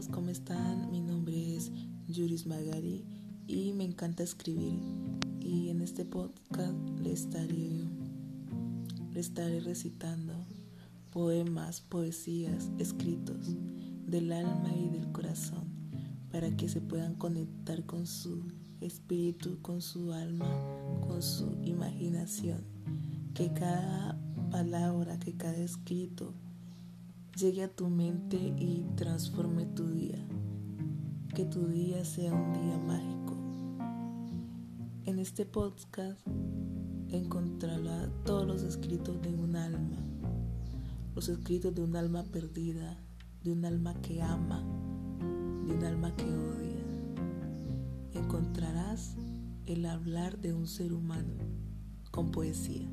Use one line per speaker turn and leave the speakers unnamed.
todos, ¿cómo están? Mi nombre es Yuris Magari y me encanta escribir. Y en este podcast le estaré, le estaré recitando poemas, poesías, escritos del alma y del corazón para que se puedan conectar con su espíritu, con su alma, con su imaginación. Que cada palabra, que cada escrito llegue a tu mente y. Que tu día sea un día mágico. En este podcast encontrará todos los escritos de un alma, los escritos de un alma perdida, de un alma que ama, de un alma que odia. Encontrarás el hablar de un ser humano con poesía.